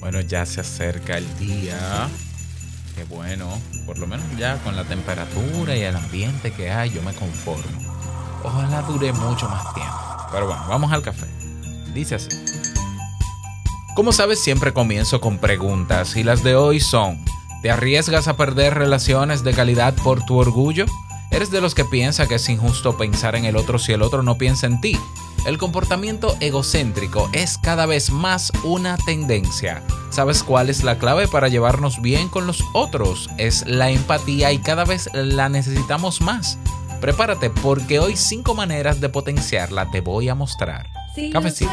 Bueno, ya se acerca el día. Qué bueno. Por lo menos ya con la temperatura y el ambiente que hay, yo me conformo. Ojalá dure mucho más tiempo. Pero bueno, vamos al café. Dice así. Como sabes, siempre comienzo con preguntas y las de hoy son, ¿te arriesgas a perder relaciones de calidad por tu orgullo? ¿Eres de los que piensa que es injusto pensar en el otro si el otro no piensa en ti? El comportamiento egocéntrico es cada vez más una tendencia. ¿Sabes cuál es la clave para llevarnos bien con los otros? Es la empatía y cada vez la necesitamos más. Prepárate porque hoy cinco maneras de potenciarla te voy a mostrar. Cafecito.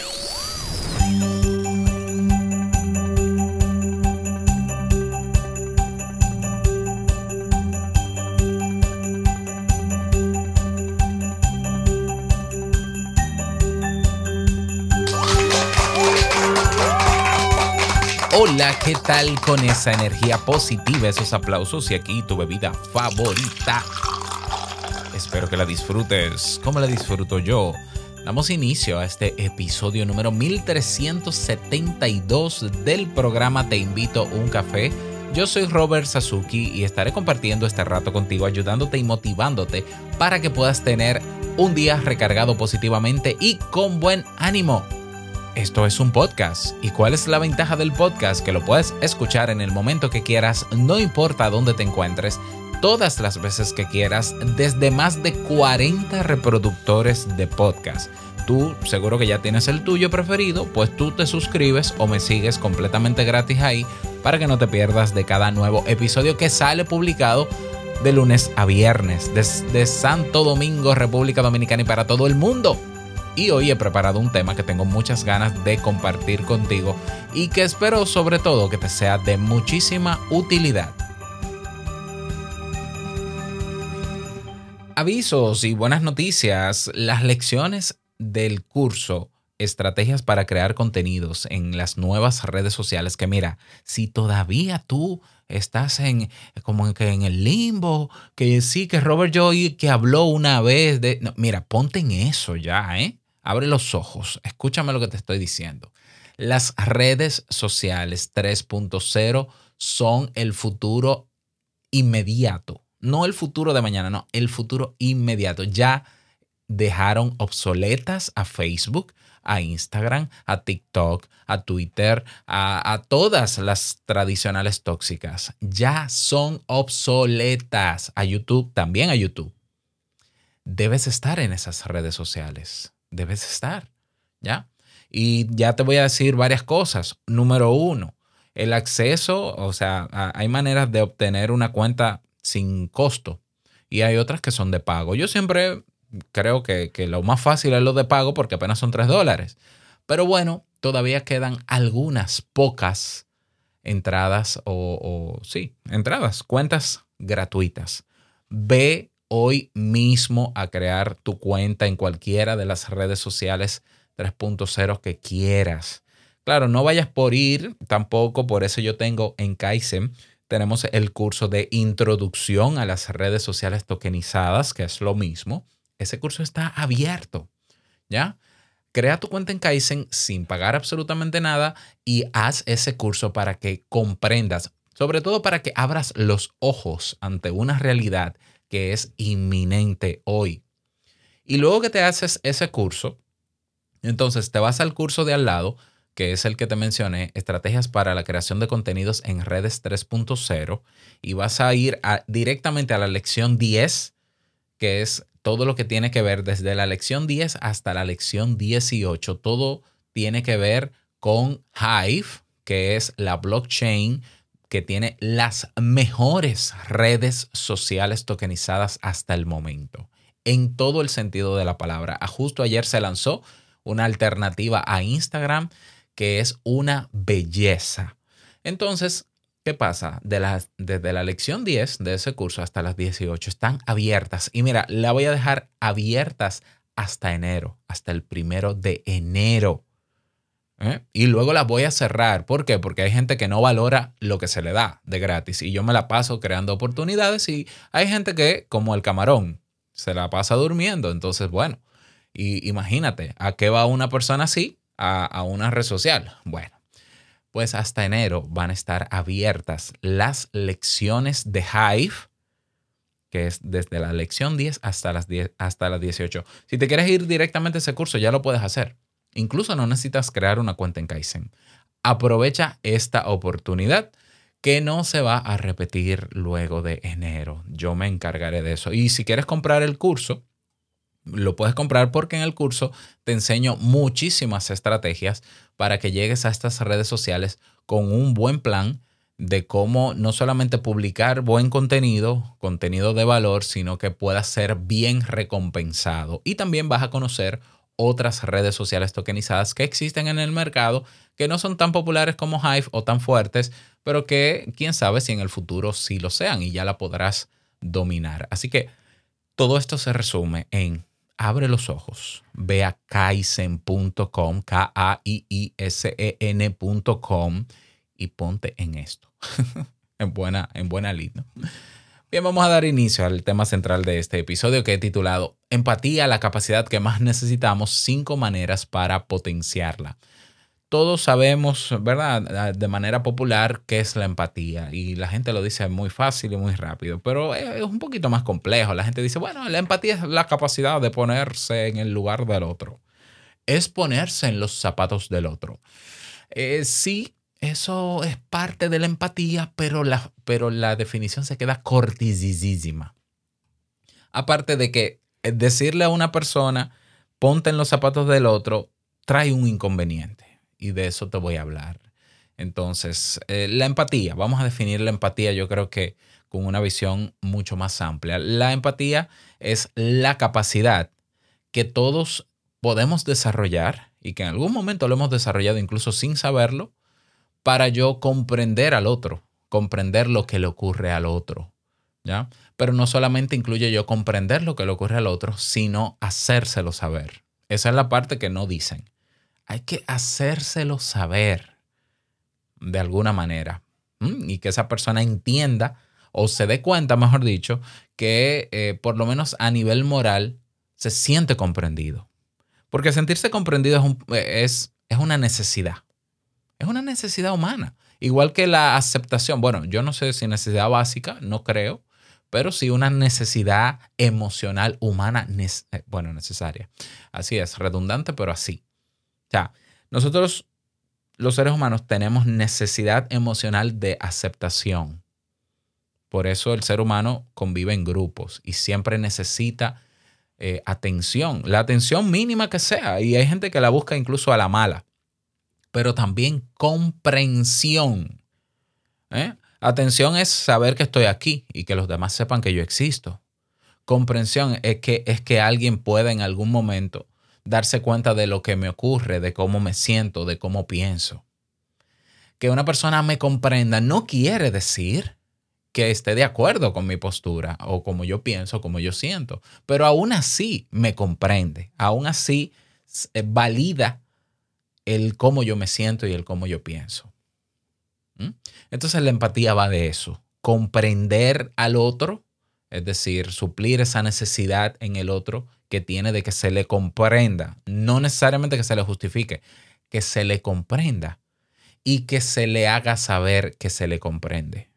Hola, ¿qué tal con esa energía positiva, esos aplausos y aquí tu bebida favorita? Espero que la disfrutes como la disfruto yo. Damos inicio a este episodio número 1372 del programa Te invito a un café. Yo soy Robert Sasuki y estaré compartiendo este rato contigo, ayudándote y motivándote para que puedas tener un día recargado positivamente y con buen ánimo. Esto es un podcast. ¿Y cuál es la ventaja del podcast? Que lo puedes escuchar en el momento que quieras, no importa dónde te encuentres, todas las veces que quieras, desde más de 40 reproductores de podcast. Tú seguro que ya tienes el tuyo preferido, pues tú te suscribes o me sigues completamente gratis ahí para que no te pierdas de cada nuevo episodio que sale publicado de lunes a viernes desde Santo Domingo, República Dominicana y para todo el mundo. Y hoy he preparado un tema que tengo muchas ganas de compartir contigo y que espero sobre todo que te sea de muchísima utilidad. Avisos y buenas noticias. Las lecciones del curso Estrategias para crear contenidos en las nuevas redes sociales que mira, si todavía tú estás en como que en el limbo, que sí, que Robert Joy que habló una vez de... mira, ponte en eso ya, ¿eh? Abre los ojos, escúchame lo que te estoy diciendo. Las redes sociales 3.0 son el futuro inmediato. No el futuro de mañana, no, el futuro inmediato. Ya dejaron obsoletas a Facebook, a Instagram, a TikTok, a Twitter, a, todas las tradicionales tóxicas. Ya son obsoletas. A YouTube, también a YouTube. Debes estar en esas redes sociales debes estar, ¿ya? Y ya te voy a decir varias cosas. Número uno, el acceso, o sea, hay maneras de obtener una cuenta sin costo y hay otras que son de pago. Yo siempre creo que, lo más fácil es lo de pago porque apenas son 3 dólares. Pero bueno, todavía quedan algunas pocas entradas o, o sí, entradas, cuentas gratuitas. Ve hoy mismo a crear tu cuenta en cualquiera de las redes sociales 3.0 que quieras. Claro, no vayas por ir tampoco, por eso yo tengo en Kaizen, tenemos el curso de introducción a las redes sociales tokenizadas, que es lo mismo. Ese curso está abierto, ¿ya? Crea tu cuenta en Kaizen sin pagar absolutamente nada y haz ese curso para que comprendas, sobre todo para que abras los ojos ante una realidad que es inminente hoy. Y luego que te haces ese curso, entonces te vas al curso de al lado, que es el que te mencioné, Estrategias para la creación de contenidos en redes 3.0, y vas a ir directamente a la lección 10, que es todo lo que tiene que ver desde la lección 10 hasta la lección 18. Todo tiene que ver con Hive, que es la blockchain que tiene las mejores redes sociales tokenizadas hasta el momento, en todo el sentido de la palabra. Justo ayer se lanzó una alternativa a Instagram que es una belleza. Entonces, ¿qué pasa? De desde la lección 10 de ese curso hasta las 18 están abiertas. Y mira, la voy a dejar abiertas hasta enero, hasta el primero de enero. ¿Eh? Y luego las voy a cerrar. ¿Por qué? Porque hay gente que no valora lo que se le da de gratis. Y yo me la paso creando oportunidades y hay gente que, como el camarón, se la pasa durmiendo. Entonces, bueno, y imagínate, ¿a qué va una persona así? A, a una red social. Bueno, pues hasta enero van a estar abiertas las lecciones de Hive que es desde la lección 10 hasta las, 10, hasta las 18. Si te quieres ir directamente a ese curso, ya lo puedes hacer. Incluso no necesitas crear una cuenta en Kaizen. Aprovecha esta oportunidad que no se va a repetir luego de enero. Yo me encargaré de eso. Y si quieres comprar el curso, lo puedes comprar porque en el curso te enseño muchísimas estrategias para que llegues a estas redes sociales con un buen plan de cómo no solamente publicar buen contenido, contenido de valor, sino que pueda ser bien recompensado. Y también vas a conocer otras redes sociales tokenizadas que existen en el mercado, que no son tan populares como Hive o tan fuertes, pero que quién sabe si en el futuro sí lo sean y ya la podrás dominar. Así que todo esto se resume en abre los ojos, ve a kaizen.com, K-A-I-I-S-E-N.com y ponte en esto. en, buena, en buena línea. Bien, vamos a dar inicio al tema central de este episodio que he titulado Empatía, la capacidad que más necesitamos, cinco maneras para potenciarla. Todos sabemos, ¿verdad? De manera popular qué es la empatía y la gente lo dice muy fácil y muy rápido, pero es un poquito más complejo. La gente dice, bueno, la empatía es la capacidad de ponerse en el lugar del otro. Es ponerse en los zapatos del otro. Eh, sí, eso es parte de la empatía, pero la, pero la definición se queda cortisísima. Aparte de que eh, decirle a una persona, ponte en los zapatos del otro, trae un inconveniente. Y de eso te voy a hablar. Entonces, eh, la empatía, vamos a definir la empatía, yo creo que con una visión mucho más amplia. La empatía es la capacidad que todos podemos desarrollar y que en algún momento lo hemos desarrollado incluso sin saberlo, para yo comprender al otro, comprender lo que le ocurre al otro. ¿ya? Pero no solamente incluye yo comprender lo que le ocurre al otro, sino hacérselo saber. Esa es la parte que no dicen. Hay que hacérselo saber de alguna manera y que esa persona entienda o se dé cuenta, mejor dicho, que eh, por lo menos a nivel moral se siente comprendido. Porque sentirse comprendido es, es una necesidad. Es una necesidad humana. Igual que la aceptación. Bueno, yo no sé si necesidad básica, no creo, pero sí una necesidad emocional humana, eh, bueno, necesaria. Así es, redundante, pero así. O sea, nosotros, los seres humanos, tenemos necesidad emocional de aceptación. Por eso el ser humano convive en grupos y siempre necesita eh, atención, la atención mínima que sea. Y hay gente que la busca incluso a la mala pero también comprensión. ¿eh? Atención es saber que estoy aquí y que los demás sepan que yo existo. Comprensión es que, es que alguien pueda en algún momento darse cuenta de lo que me ocurre, de cómo me siento, de cómo pienso. Que una persona me comprenda no quiere decir que esté de acuerdo con mi postura o como yo pienso, como yo siento, pero aún así me comprende, aún así eh, valida el cómo yo me siento y el cómo yo pienso. ¿Mm? Entonces la empatía va de eso, comprender al otro, es decir, suplir esa necesidad en el otro que tiene de que se le comprenda, no necesariamente que se le justifique, que se le comprenda y que se le haga saber que se le comprende.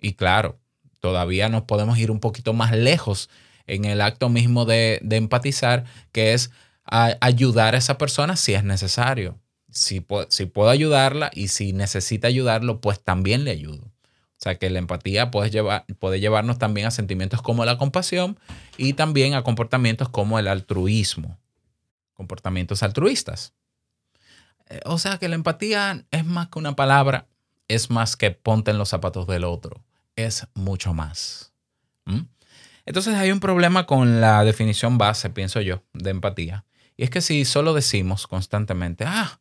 Y claro, todavía nos podemos ir un poquito más lejos en el acto mismo de, de empatizar, que es a ayudar a esa persona si es necesario. Si, si puedo ayudarla y si necesita ayudarlo, pues también le ayudo. O sea que la empatía puede, llevar, puede llevarnos también a sentimientos como la compasión y también a comportamientos como el altruismo, comportamientos altruistas. Eh, o sea que la empatía es más que una palabra, es más que ponte en los zapatos del otro, es mucho más. ¿Mm? Entonces hay un problema con la definición base, pienso yo, de empatía. Y es que si solo decimos constantemente, ah,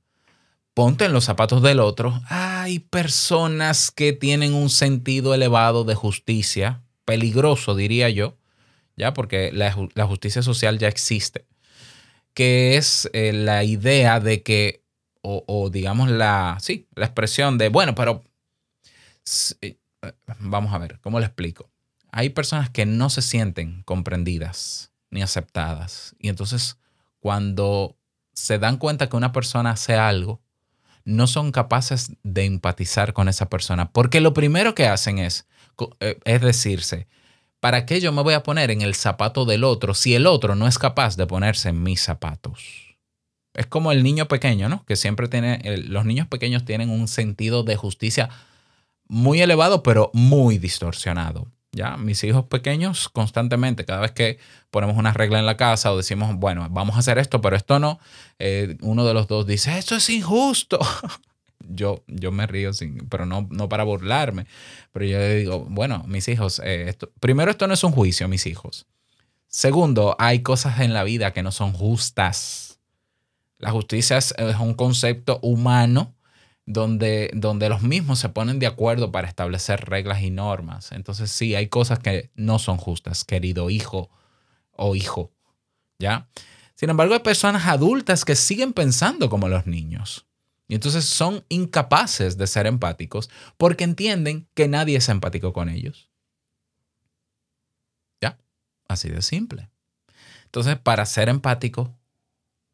ponte en los zapatos del otro, hay personas que tienen un sentido elevado de justicia, peligroso diría yo, ya porque la, justicia social ya existe, que es eh, la idea de que, o, digamos la, sí, la expresión de, bueno, pero eh, vamos a ver, ¿cómo le explico? Hay personas que no se sienten comprendidas ni aceptadas. Y entonces cuando se dan cuenta que una persona hace algo, no son capaces de empatizar con esa persona. Porque lo primero que hacen es, eh, es decirse, ¿para qué yo me voy a poner en el zapato del otro si el otro no es capaz de ponerse en mis zapatos? Es como el niño pequeño, ¿no? Que siempre tiene, los niños pequeños tienen un sentido de justicia muy elevado, pero muy distorsionado. Ya, mis hijos pequeños constantemente, cada vez que ponemos una regla en la casa o decimos, bueno, vamos a hacer esto, pero esto no, eh, uno de los dos dice, esto es injusto. yo, yo me río, sin, pero no, no para burlarme. Pero yo digo, bueno, mis hijos, eh, esto, primero esto no es un juicio, mis hijos. Segundo, hay cosas en la vida que no son justas. La justicia es un concepto humano donde, donde los mismos se ponen de acuerdo para establecer reglas y normas. Entonces sí, hay cosas que no son justas, querido hijo o hijo, ¿ya? Sin embargo, hay personas adultas que siguen pensando como los niños. Y entonces son incapaces de ser empáticos porque entienden que nadie es empático con ellos. ¿Ya? Así de simple. Entonces, para ser empático,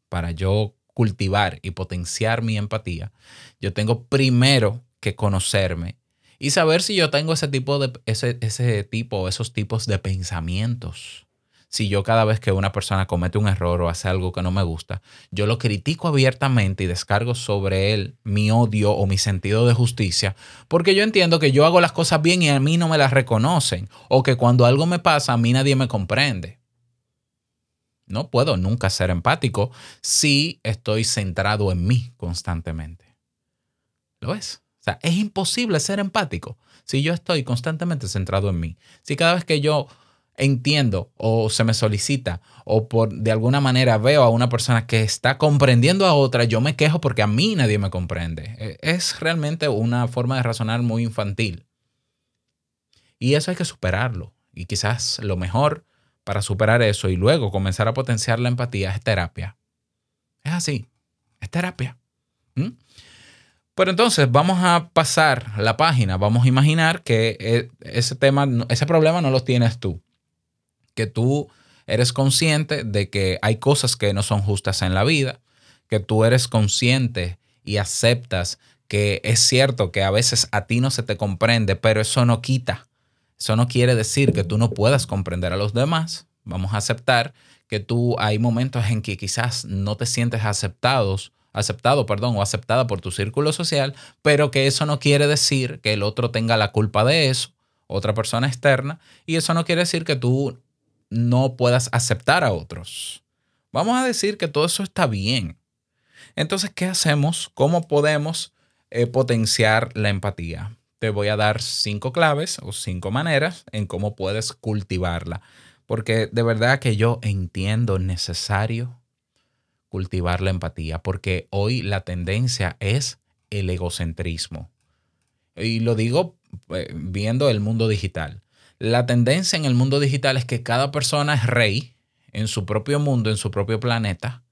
para yo cultivar y potenciar mi empatía, yo tengo primero que conocerme y saber si yo tengo ese tipo de ese, ese tipo, esos tipos de pensamientos. Si yo cada vez que una persona comete un error o hace algo que no me gusta, yo lo critico abiertamente y descargo sobre él mi odio o mi sentido de justicia, porque yo entiendo que yo hago las cosas bien y a mí no me las reconocen, o que cuando algo me pasa a mí nadie me comprende. No puedo nunca ser empático si estoy centrado en mí constantemente. ¿Lo ves? O sea, es imposible ser empático si yo estoy constantemente centrado en mí. Si cada vez que yo entiendo o se me solicita o por de alguna manera veo a una persona que está comprendiendo a otra, yo me quejo porque a mí nadie me comprende. E, es realmente una forma de razonar muy infantil. Y eso hay que superarlo. Y quizás lo mejor para superar eso y luego comenzar a potenciar la empatía es terapia. Es así, es terapia. Pero entonces vamos a pasar la página, vamos a imaginar que e, ese tema, ese problema no lo tienes tú, que tú eres consciente de que hay cosas que no son justas en la vida, que tú eres consciente y aceptas que es cierto que a veces a ti no se te comprende, pero eso no quita eso no quiere decir que tú no puedas comprender a los demás. Vamos a aceptar que tú hay momentos en que quizás no te sientes aceptados, aceptado, perdón, o aceptada por tu círculo social, pero que eso no quiere decir que el otro tenga la culpa de eso, otra persona externa, y eso no quiere decir que tú no puedas aceptar a otros. Vamos a decir que todo eso está bien. Entonces, ¿qué hacemos? ¿Cómo podemos eh, potenciar la empatía? Te voy a dar cinco claves o cinco maneras en cómo puedes cultivarla. Porque de verdad que yo entiendo necesario cultivar la empatía, porque hoy la tendencia es el egocentrismo. Y lo digo eh, viendo el mundo digital. La tendencia en el mundo digital es que cada persona es rey en su propio mundo, en su propio planeta,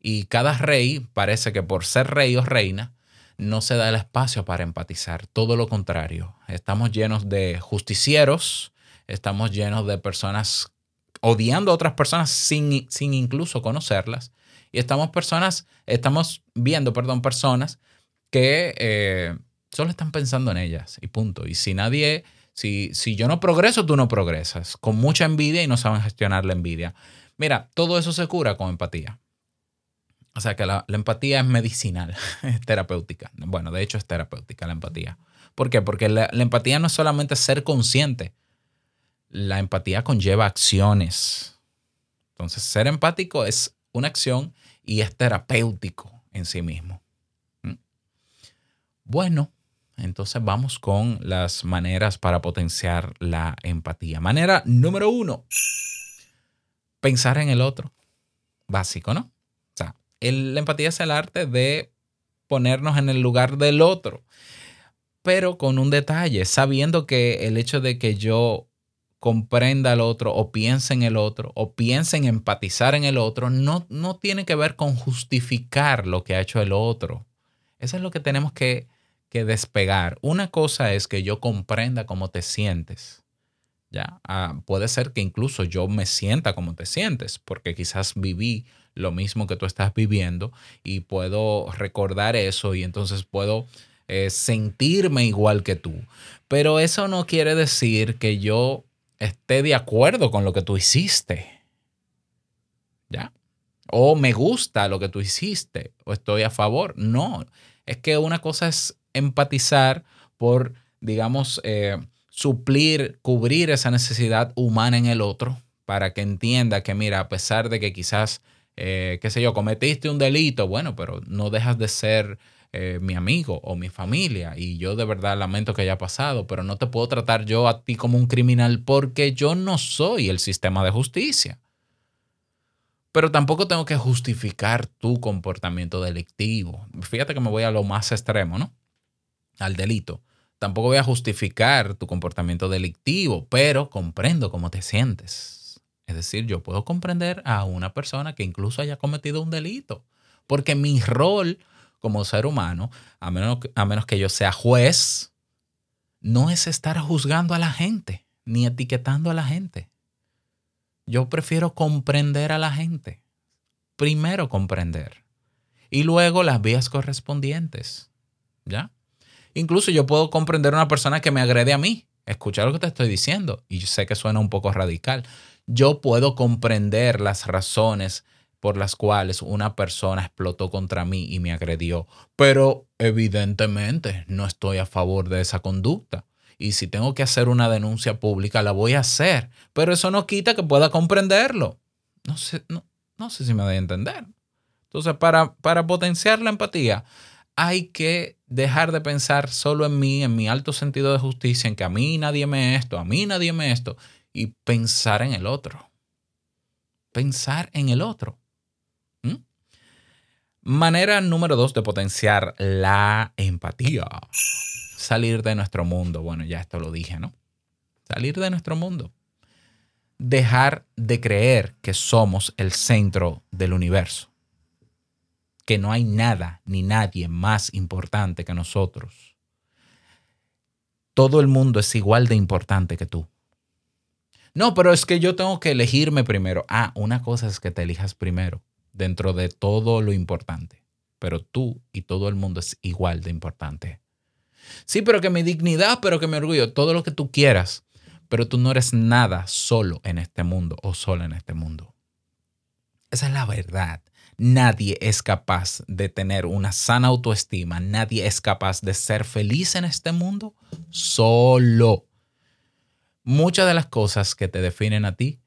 y cada rey parece que por ser rey o reina, no se da el espacio para empatizar, todo lo contrario. Estamos llenos de justicieros, estamos llenos de personas odiando a otras personas sin, sin incluso conocerlas. Y estamos personas, estamos viendo, perdón, personas que eh, solo están pensando en ellas y punto. Y si nadie, si, si yo no progreso, tú no progresas. Con mucha envidia y no saben gestionar la envidia. Mira, todo eso se cura con empatía. O sea que la, empatía es medicinal, es terapéutica. Bueno, de hecho es terapéutica la empatía. ¿Por qué? Porque la, empatía no es solamente ser consciente. La empatía conlleva acciones. Entonces, ser empático es una acción y es terapéutico en sí mismo. ¿Mm? Bueno, Entonces vamos con las maneras para potenciar la empatía. Manera número uno, pensar en el otro. Básico, ¿no? Sea, la empatía es el arte de ponernos en el lugar del otro, pero con un detalle, sabiendo que el hecho de que yo comprenda al otro o piense en el otro o piense en empatizar en el otro, no, no tiene que ver con justificar lo que ha hecho el otro. Eso es lo que tenemos que, que despegar. Una cosa es que yo comprenda cómo te sientes. Ah, puede ser que incluso yo me sienta como te sientes, porque quizás viví lo mismo que tú estás viviendo y puedo recordar eso y entonces puedo eh, sentirme igual que tú. Pero eso no quiere decir que yo esté de acuerdo con lo que tú hiciste. ¿Ya? O me gusta lo que tú hiciste, o estoy a favor. No, es que una cosa es empatizar por, digamos, eh, suplir, cubrir esa necesidad humana en el otro para que entienda que, mira, a pesar de que quizás, eh, qué sé yo, cometiste un delito, bueno, pero no dejas de ser eh, mi amigo o mi familia y yo de verdad lamento que haya pasado, pero no te puedo tratar yo a ti como un criminal porque yo no soy el sistema de justicia. Pero tampoco tengo que justificar tu comportamiento delictivo. Fíjate que me voy a lo más extremo, ¿no? Al delito. Tampoco voy a justificar tu comportamiento delictivo, pero comprendo cómo te sientes. Es decir, yo puedo comprender a una persona que incluso haya cometido un delito, porque mi rol como ser humano, a menos, a menos que yo sea juez, no es estar juzgando a la gente ni etiquetando a la gente. Yo prefiero comprender a la gente. Primero comprender. Y luego las vías correspondientes. ¿Ya? Incluso yo puedo comprender a una persona que me agrede a mí. Escuchar lo que te estoy diciendo. Y yo sé que suena un poco radical. Yo puedo comprender las razones por las cuales una persona explotó contra mí y me agredió. Pero evidentemente no estoy a favor de esa conducta. Y si tengo que hacer una denuncia pública, la voy a hacer. Pero eso no quita que pueda comprenderlo. No sé, no, no sé si me doy a entender. Entonces, para, para potenciar la empatía, hay que dejar de pensar solo en mí, en mi alto sentido de justicia, en que a mí nadie me esto, a mí nadie me esto, y pensar en el otro. Pensar en el otro. Manera número dos de potenciar la empatía. Salir de nuestro mundo. Bueno, ya esto lo dije, ¿no? Salir de nuestro mundo. Dejar de creer que somos el centro del universo. Que no hay nada ni nadie más importante que nosotros. Todo el mundo es igual de importante que tú. No, pero es que yo tengo que elegirme primero. Ah, una cosa es que te elijas primero dentro de todo lo importante, pero tú y todo el mundo es igual de importante. Sí, pero que mi dignidad, pero que mi orgullo, todo lo que tú quieras, pero tú no eres nada solo en este mundo o sola en este mundo. Esa es la verdad. Nadie es capaz de tener una sana autoestima, nadie es capaz de ser feliz en este mundo solo. Muchas de las cosas que te definen a ti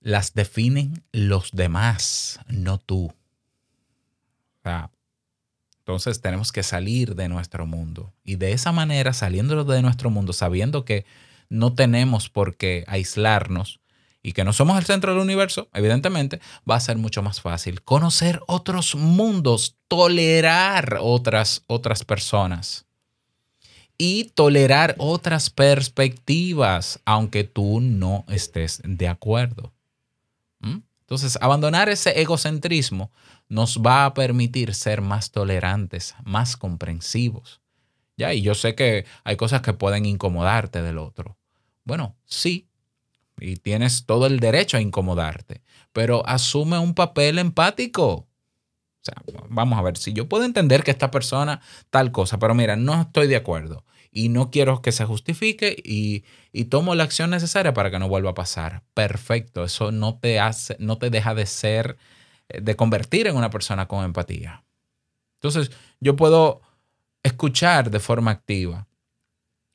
las definen los demás, no tú. entonces tenemos que salir de nuestro mundo. Y de esa manera, saliendo de nuestro mundo, sabiendo que no tenemos por qué aislarnos y que no somos el centro del universo, evidentemente, va a ser mucho más fácil conocer otros mundos, tolerar otras, otras personas y tolerar otras perspectivas, aunque tú no estés de acuerdo. Entonces, abandonar ese egocentrismo nos va a permitir ser más tolerantes, más comprensivos. Ya, y yo sé que hay cosas que pueden incomodarte del otro. Bueno, sí, y tienes todo el derecho a incomodarte, pero asume un papel empático. O sea, vamos a ver, si yo puedo entender que esta persona tal cosa, pero mira, no estoy de acuerdo y no quiero que se justifique y, tomo la acción necesaria para que no vuelva a pasar. Perfecto, eso no te hace, no te deja de ser, eh, de convertir en una persona con empatía. Entonces, yo puedo escuchar de forma activa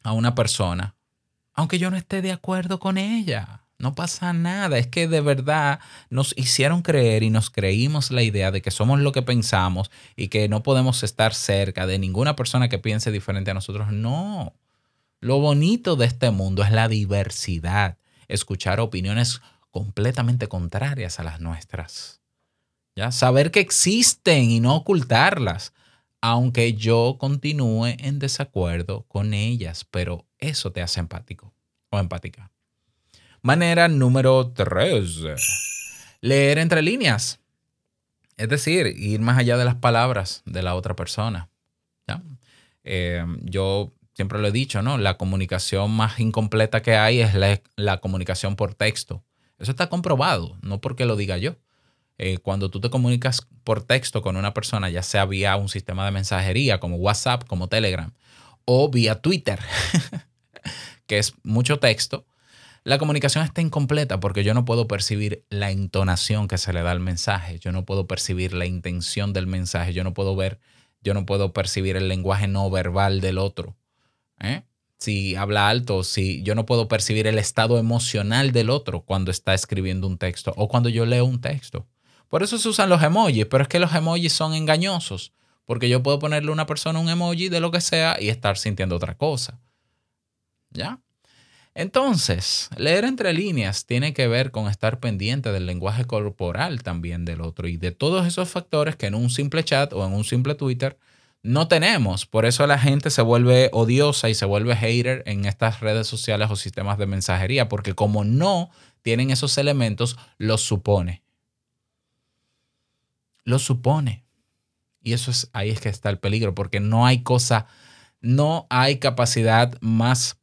a una persona, aunque yo no esté de acuerdo con ella. No pasa nada, es que de verdad nos hicieron creer y nos creímos la idea de que somos lo que pensamos y que no podemos estar cerca de ninguna persona que piense diferente a nosotros. No. Lo bonito de este mundo es la diversidad, escuchar opiniones completamente contrarias a las nuestras. ¿Ya? Saber que existen y no ocultarlas, aunque yo continúe en desacuerdo con ellas, pero eso te hace empático o empática. Manera número 3. Leer entre líneas. Es decir, ir más allá de las palabras de la otra persona. Eh, yo siempre lo he dicho, ¿no? La comunicación más incompleta que hay es la, comunicación por texto. Eso está comprobado, no porque lo diga yo. Eh, cuando tú te comunicas por texto con una persona, ya sea vía un sistema de mensajería como WhatsApp, como Telegram, o vía Twitter, que es mucho texto, la comunicación está incompleta porque yo no puedo percibir la entonación que se le da al mensaje, yo no puedo percibir la intención del mensaje, yo no puedo ver, yo no puedo percibir el lenguaje no verbal del otro. ¿eh? Si habla alto, si yo no puedo percibir el estado emocional del otro cuando está escribiendo un texto o cuando yo leo un texto. Por eso se usan los emojis, pero es que los emojis son engañosos, porque yo puedo ponerle a una persona un emoji de lo que sea y estar sintiendo otra cosa. ¿Ya? Entonces, leer entre líneas tiene que ver con estar pendiente del lenguaje corporal también del otro y de todos esos factores que en un simple chat o en un simple Twitter no tenemos. Por eso la gente se vuelve odiosa y se vuelve hater en estas redes sociales o sistemas de mensajería, porque como no tienen esos elementos, los supone. Los supone. Y eso es ahí es que está el peligro, porque no hay cosa, no hay capacidad más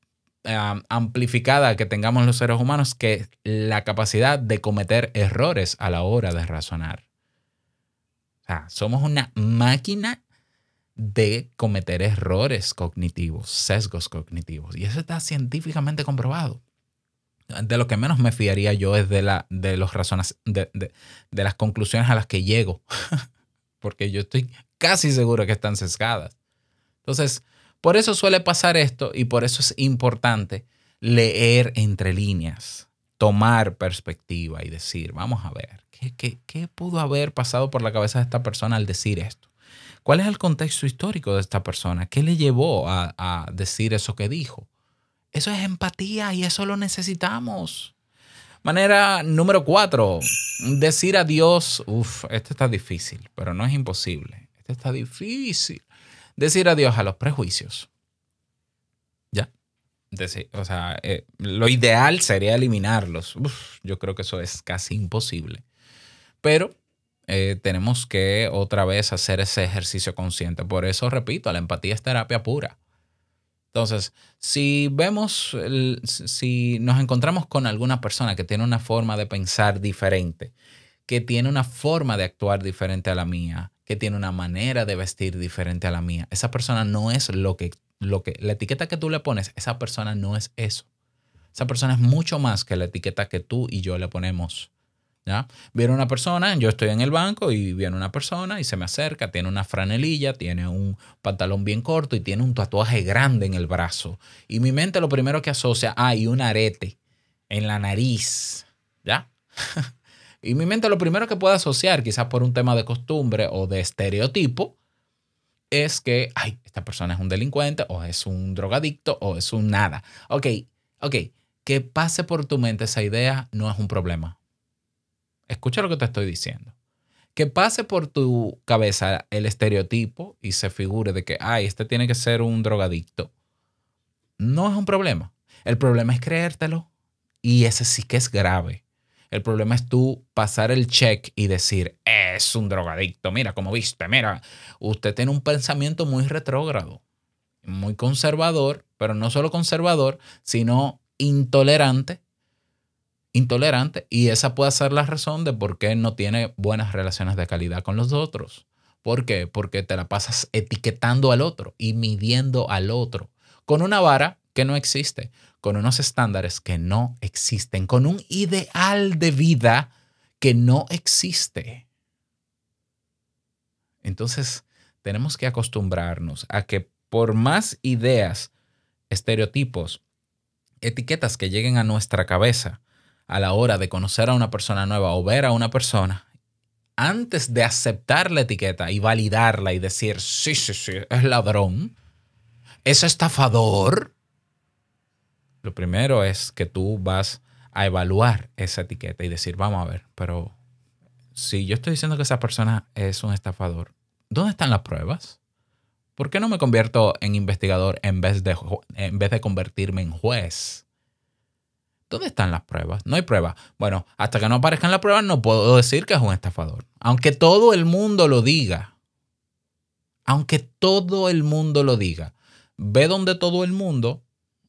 amplificada que tengamos los seres humanos que la capacidad de cometer errores a la hora de razonar. O sea, somos una máquina de cometer errores cognitivos, sesgos cognitivos. Y eso está científicamente comprobado. De lo que menos me fiaría yo es de, la, de, los razones, de, de las conclusiones a las que llego. Porque yo estoy casi seguro que están sesgadas. Entonces, por eso suele pasar esto y por eso es importante leer entre líneas, tomar perspectiva y decir, vamos a ver, ¿qué, qué, pudo haber pasado por la cabeza de esta persona al decir esto? ¿Cuál es el contexto histórico de esta persona? ¿Qué le llevó a, a decir eso que dijo? Eso es empatía y eso lo necesitamos. Manera número cuatro, decir adiós. Uf, esto está difícil, pero no es imposible. Esto está difícil decir adiós a los prejuicios. ¿Ya? o sea, eh, lo ideal sería eliminarlos. yo creo que eso es casi imposible. Pero eh, tenemos que otra vez hacer ese ejercicio consciente. Por eso, repito, la empatía es terapia pura. Entonces, si vemos, si nos encontramos con alguna persona que tiene una forma de pensar diferente, que tiene una forma de actuar diferente a la mía, que tiene una manera de vestir diferente a la mía. Esa persona no es lo que, lo que, la etiqueta que tú le pones, esa persona no es eso. Esa persona es mucho más que la etiqueta que tú y yo le ponemos. ¿Ya? Viene una persona, yo estoy en el banco y viene una persona y se me acerca, tiene una franelilla, tiene un pantalón bien corto y tiene un tatuaje grande en el brazo. Y mi mente lo primero que asocia, hay un arete en la nariz. ¿Ya? Y mi mente lo primero que puede asociar, quizás por un tema de costumbre o de estereotipo, es que, ay, esta persona es un delincuente o es un drogadicto o es un nada. Ok, ok, que pase por tu mente esa idea no es un problema. Escucha lo que te estoy diciendo. Que pase por tu cabeza el estereotipo y se figure de que, ay, este tiene que ser un drogadicto, no es un problema. El problema es creértelo y ese sí que es grave. El problema es tú pasar el check y decir, es un drogadicto. Mira, como viste, mira, usted tiene un pensamiento muy retrógrado, muy conservador, pero no solo conservador, sino intolerante. Intolerante. Y esa puede ser la razón de por qué no tiene buenas relaciones de calidad con los otros. ¿Por qué? Porque te la pasas etiquetando al otro y midiendo al otro con una vara que no existe, con unos estándares que no existen, con un ideal de vida que no existe. Entonces, tenemos que acostumbrarnos a que por más ideas, estereotipos, etiquetas que lleguen a nuestra cabeza, a la hora de conocer a una persona nueva o ver a una persona, antes de aceptar la etiqueta y validarla y decir, sí, sí, sí, es ladrón, es estafador, lo primero es que tú vas a evaluar esa etiqueta y decir, vamos a ver, pero si yo estoy diciendo que esa persona es un estafador, ¿dónde están las pruebas? ¿Por qué no me convierto en investigador en vez de, en vez de convertirme en juez? ¿Dónde están las pruebas? No hay pruebas. Bueno, hasta que no aparezcan las pruebas no puedo decir que es un estafador. Aunque todo el mundo lo diga. Aunque todo el mundo lo diga. Ve donde todo el mundo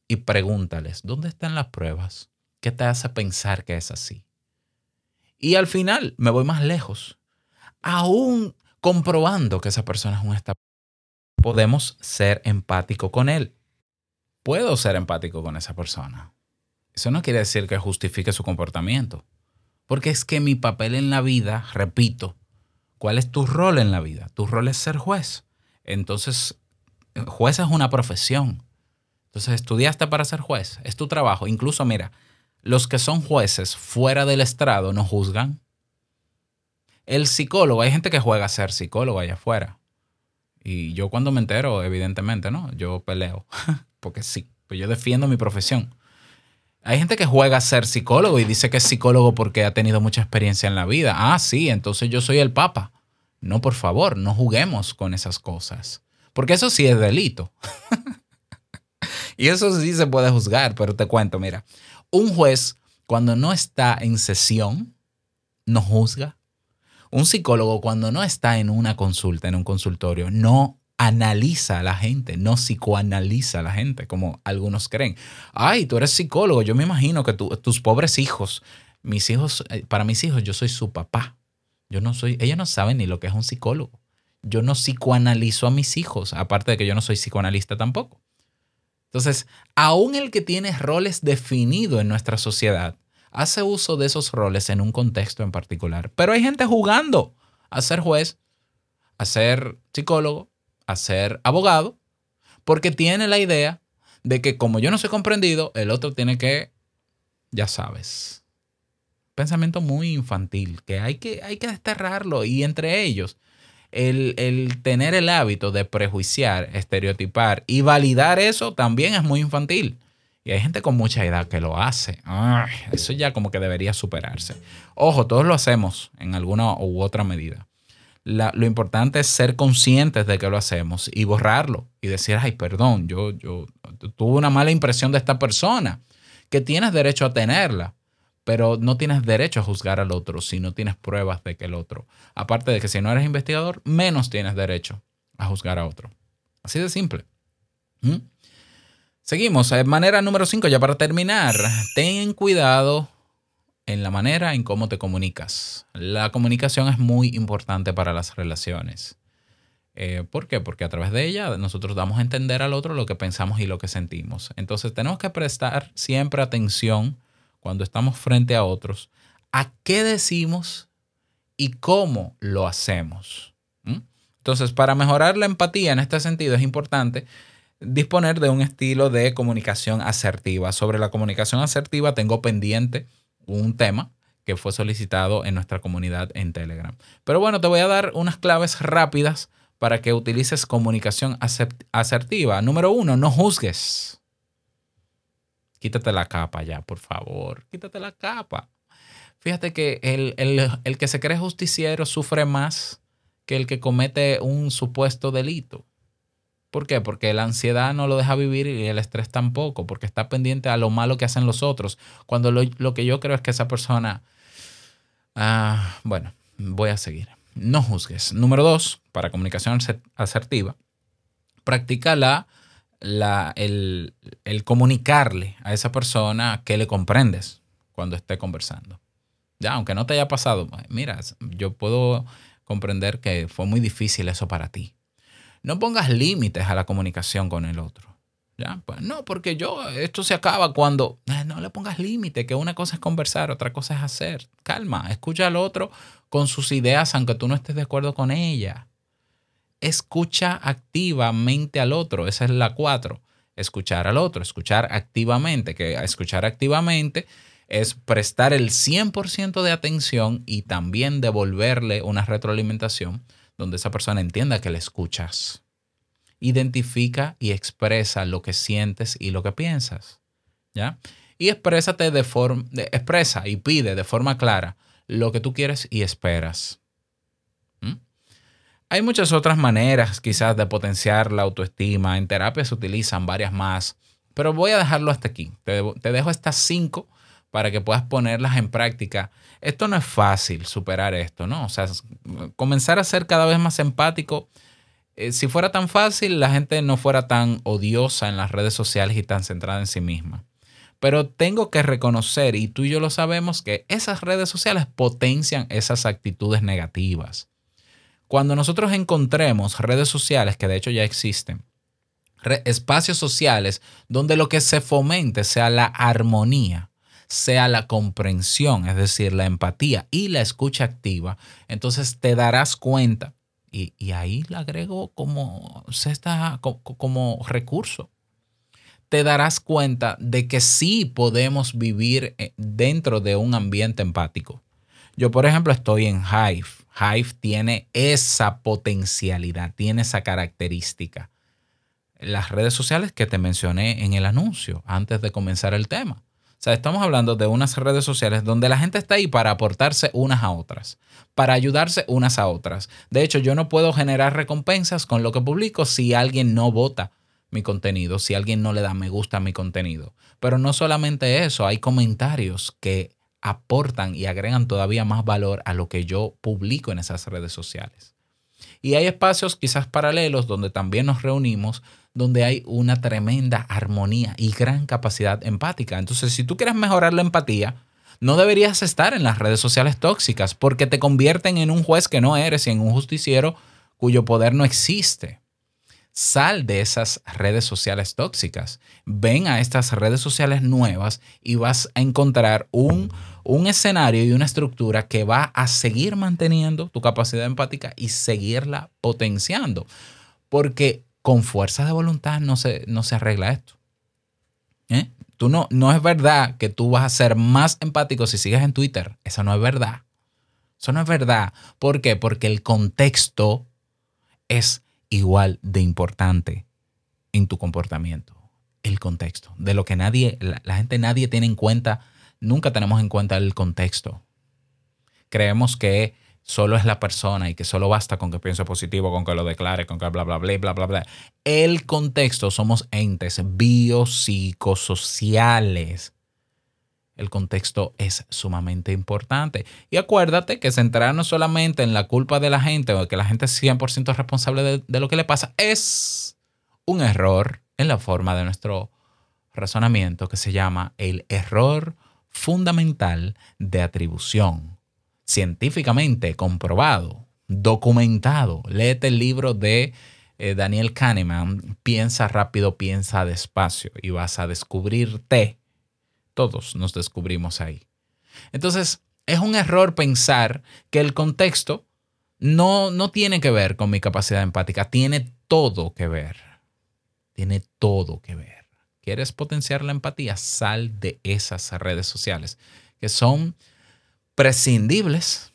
y pregúntales, ¿dónde están las pruebas? ¿Qué te hace pensar que es así? Y al final me voy más lejos. Aún comprobando que esa persona es un estafador, podemos ser empático con él. Puedo ser empático con esa persona. Eso no quiere decir que justifique su comportamiento. Porque es que mi papel en la vida, repito, ¿cuál es tu rol en la vida? Tu rol es ser juez. Entonces, juez es una profesión. Entonces, estudiaste para ser juez. Es tu trabajo. Incluso, mira, los que son jueces fuera del estrado no juzgan. El psicólogo, hay gente que juega a ser psicólogo allá afuera. Y yo cuando me entero, evidentemente, ¿no? Yo peleo. Porque sí, pues yo defiendo mi profesión. Hay gente que juega a ser psicólogo y dice que es psicólogo porque ha tenido mucha experiencia en la vida. Ah, sí, entonces yo soy el papa. No, por favor, no juguemos con esas cosas. Porque eso sí es delito. y eso sí se puede juzgar, pero te cuento, mira, un juez cuando no está en sesión, no juzga. Un psicólogo cuando no está en una consulta, en un consultorio, no analiza a la gente, no psicoanaliza a la gente, como algunos creen. Ay, tú eres psicólogo, yo me imagino que tus pobres hijos, mis hijos, eh, para mis hijos yo soy su papá. Yo no soy, ellos no saben ni lo que es un psicólogo. Yo no psicoanalizo a mis hijos, aparte de que yo no soy psicoanalista tampoco. Entonces, aún el que tiene roles definidos en nuestra sociedad, hace uso de esos roles en un contexto en particular. Pero hay gente jugando a ser juez, a ser psicólogo, a ser abogado, porque tiene la idea de que como yo no soy comprendido, el otro tiene que, ya sabes, pensamiento muy infantil, que hay que, hay que desterrarlo. Y entre ellos, el, tener el hábito de prejuiciar, estereotipar y validar eso también es muy infantil. Y hay gente con mucha edad que lo hace. eso ya como que debería superarse. Ojo, todos lo hacemos en alguna u otra medida. Lo importante es ser conscientes de que lo hacemos y borrarlo y decir, ay, perdón, yo, yo tuve una mala impresión de esta persona, que tienes derecho a tenerla pero no tienes derecho a juzgar al otro si no tienes pruebas de que el otro. Aparte de que si no eres investigador, menos tienes derecho a juzgar a otro. Así de simple. ¿Mm? Seguimos. Eh, manera número 5, ya para terminar. Ten cuidado en la manera en cómo te comunicas. La comunicación es muy importante para las relaciones. Eh, ¿Por qué? Porque a través de ella nosotros damos a entender al otro lo que pensamos y lo que sentimos. Entonces tenemos que prestar siempre atención cuando estamos frente a otros, a qué decimos y cómo lo hacemos. Entonces, para mejorar la empatía en este sentido es importante disponer de un estilo de comunicación asertiva. Sobre la comunicación asertiva tengo pendiente un tema que fue solicitado en nuestra comunidad en Telegram. Pero bueno, te voy a dar unas claves rápidas para que utilices comunicación asertiva. Número uno, no juzgues. Quítate la capa ya, por favor. Quítate la capa. Fíjate que el, que se cree justiciero sufre más que el que comete un supuesto delito. ¿Por qué? Porque la ansiedad no lo deja vivir y el estrés tampoco, porque está pendiente a lo malo que hacen los otros. Cuando lo, que yo creo es que esa persona... Ah, bueno, voy a seguir. No juzgues. Número dos, para comunicación asertiva, practica la el, comunicarle a esa persona que le comprendes cuando esté conversando. Ya, aunque no te haya pasado, mira, yo puedo comprender que fue muy difícil eso para ti. No pongas límites a la comunicación con el otro. ¿Ya? Pues, no, porque yo, esto se acaba cuando... Eh, no le pongas límite, que una cosa es conversar, otra cosa es hacer. Calma, escucha al otro con sus ideas, aunque tú no estés de acuerdo con ella escucha activamente al otro. Esa es la cuatro. Escuchar al otro, escuchar activamente. Que escuchar activamente es prestar el 100% de atención y también devolverle una retroalimentación donde esa persona entienda que le escuchas. Identifica y expresa lo que sientes y lo que piensas. ¿Ya? Y exprésate de forma, expresa y pide de forma clara lo que tú quieres y esperas. Hay muchas otras maneras quizás de potenciar la autoestima. En terapia se utilizan varias más, pero voy a dejarlo hasta aquí. Te, te dejo estas cinco para que puedas ponerlas en práctica. Esto no es fácil superar esto, ¿no? O sea, comenzar a ser cada vez más empático. Eh, si fuera tan fácil, la gente no fuera tan odiosa en las redes sociales y tan centrada en sí misma. Pero tengo que reconocer, y tú y yo lo sabemos, que esas redes sociales potencian esas actitudes negativas. Cuando nosotros encontremos redes sociales, que de hecho ya existen, espacios sociales donde lo que se fomente sea la armonía, sea la comprensión, es decir, la empatía y la escucha activa, entonces te darás cuenta, y, ahí la agrego como, como recurso, te darás cuenta de que sí podemos vivir eh, dentro de un ambiente empático. Yo, por ejemplo, estoy en Hive. Hive tiene esa potencialidad, tiene esa característica. Las redes sociales que te mencioné en el anuncio antes de comenzar el tema. Sea, estamos hablando de unas redes sociales donde la gente está ahí para aportarse unas a otras, para ayudarse unas a otras. De hecho, yo no puedo generar recompensas con lo que publico si alguien no vota mi contenido, si alguien no le da me gusta a mi contenido. Pero no solamente eso, hay comentarios que aportan y agregan todavía más valor a lo que yo publico en esas redes sociales. Y hay espacios quizás paralelos donde también nos reunimos donde hay una tremenda armonía y gran capacidad empática. Entonces, si tú quieres mejorar la empatía, no deberías estar en las redes sociales tóxicas porque te convierten en un juez que no eres y en un justiciero cuyo poder no existe. Sal de esas redes sociales tóxicas. Ven a estas redes sociales nuevas y vas a encontrar un, un escenario y una estructura que va a seguir manteniendo tu capacidad empática y seguirla potenciando. Porque con fuerza de voluntad no se, no se arregla esto. ¿Eh? Tú no, no es verdad que tú vas a ser más empático si sigues en Twitter. Eso no es verdad. Eso no es verdad. ¿Por qué? Porque el contexto es igual de importante en tu comportamiento. El contexto. De lo que nadie, la, la gente nadie tiene en cuenta, nunca tenemos en cuenta el contexto. Creemos que solo es la persona y que solo basta con que piense positivo, con que lo declare, con que bla, bla, bla, bla, bla, bla. El contexto, somos entes biopsicosociales. El contexto es sumamente importante. Y acuérdate que centrarnos solamente en la culpa de la gente o que la gente es 100% responsable de, de lo que le pasa es un error en la forma de nuestro razonamiento que se llama el error fundamental de atribución científicamente comprobado, documentado. Léete el libro de eh, Daniel Kahneman, Piensa rápido, piensa despacio, y vas a descubrirte. Todos nos descubrimos ahí. Entonces, es un error pensar que el contexto no, no tiene que ver con mi capacidad empática, tiene todo que ver. Tiene todo que ver. ¿Quieres potenciar la empatía? Sal de esas redes sociales que son prescindibles,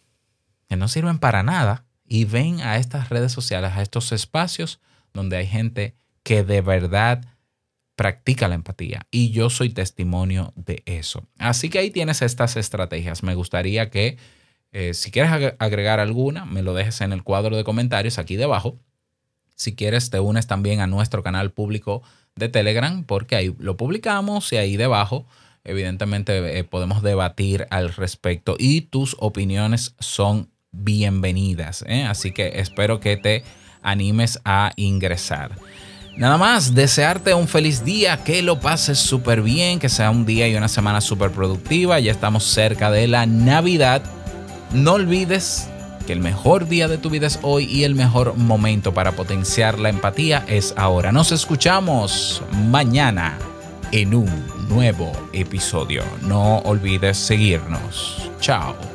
que no sirven para nada, y ven a estas redes sociales, a estos espacios donde hay gente que de verdad practica la empatía. Y yo soy testimonio de eso. Así que ahí tienes estas estrategias. Me gustaría que eh, si quieres agregar alguna, me lo dejes en el cuadro de comentarios aquí debajo. Si quieres, te unes también a nuestro canal público de Telegram, porque ahí lo publicamos y ahí debajo evidentemente eh, podemos debatir al respecto y tus opiniones son bienvenidas. ¿eh? Así que espero que te animes a ingresar. Nada más, desearte un feliz día, que lo pases súper bien, que sea un día y una semana súper productiva. Ya estamos cerca de la Navidad. No olvides que el mejor día de tu vida es hoy y el mejor momento para potenciar la empatía es ahora. Nos escuchamos mañana en un nuevo episodio. No olvides seguirnos. Chao.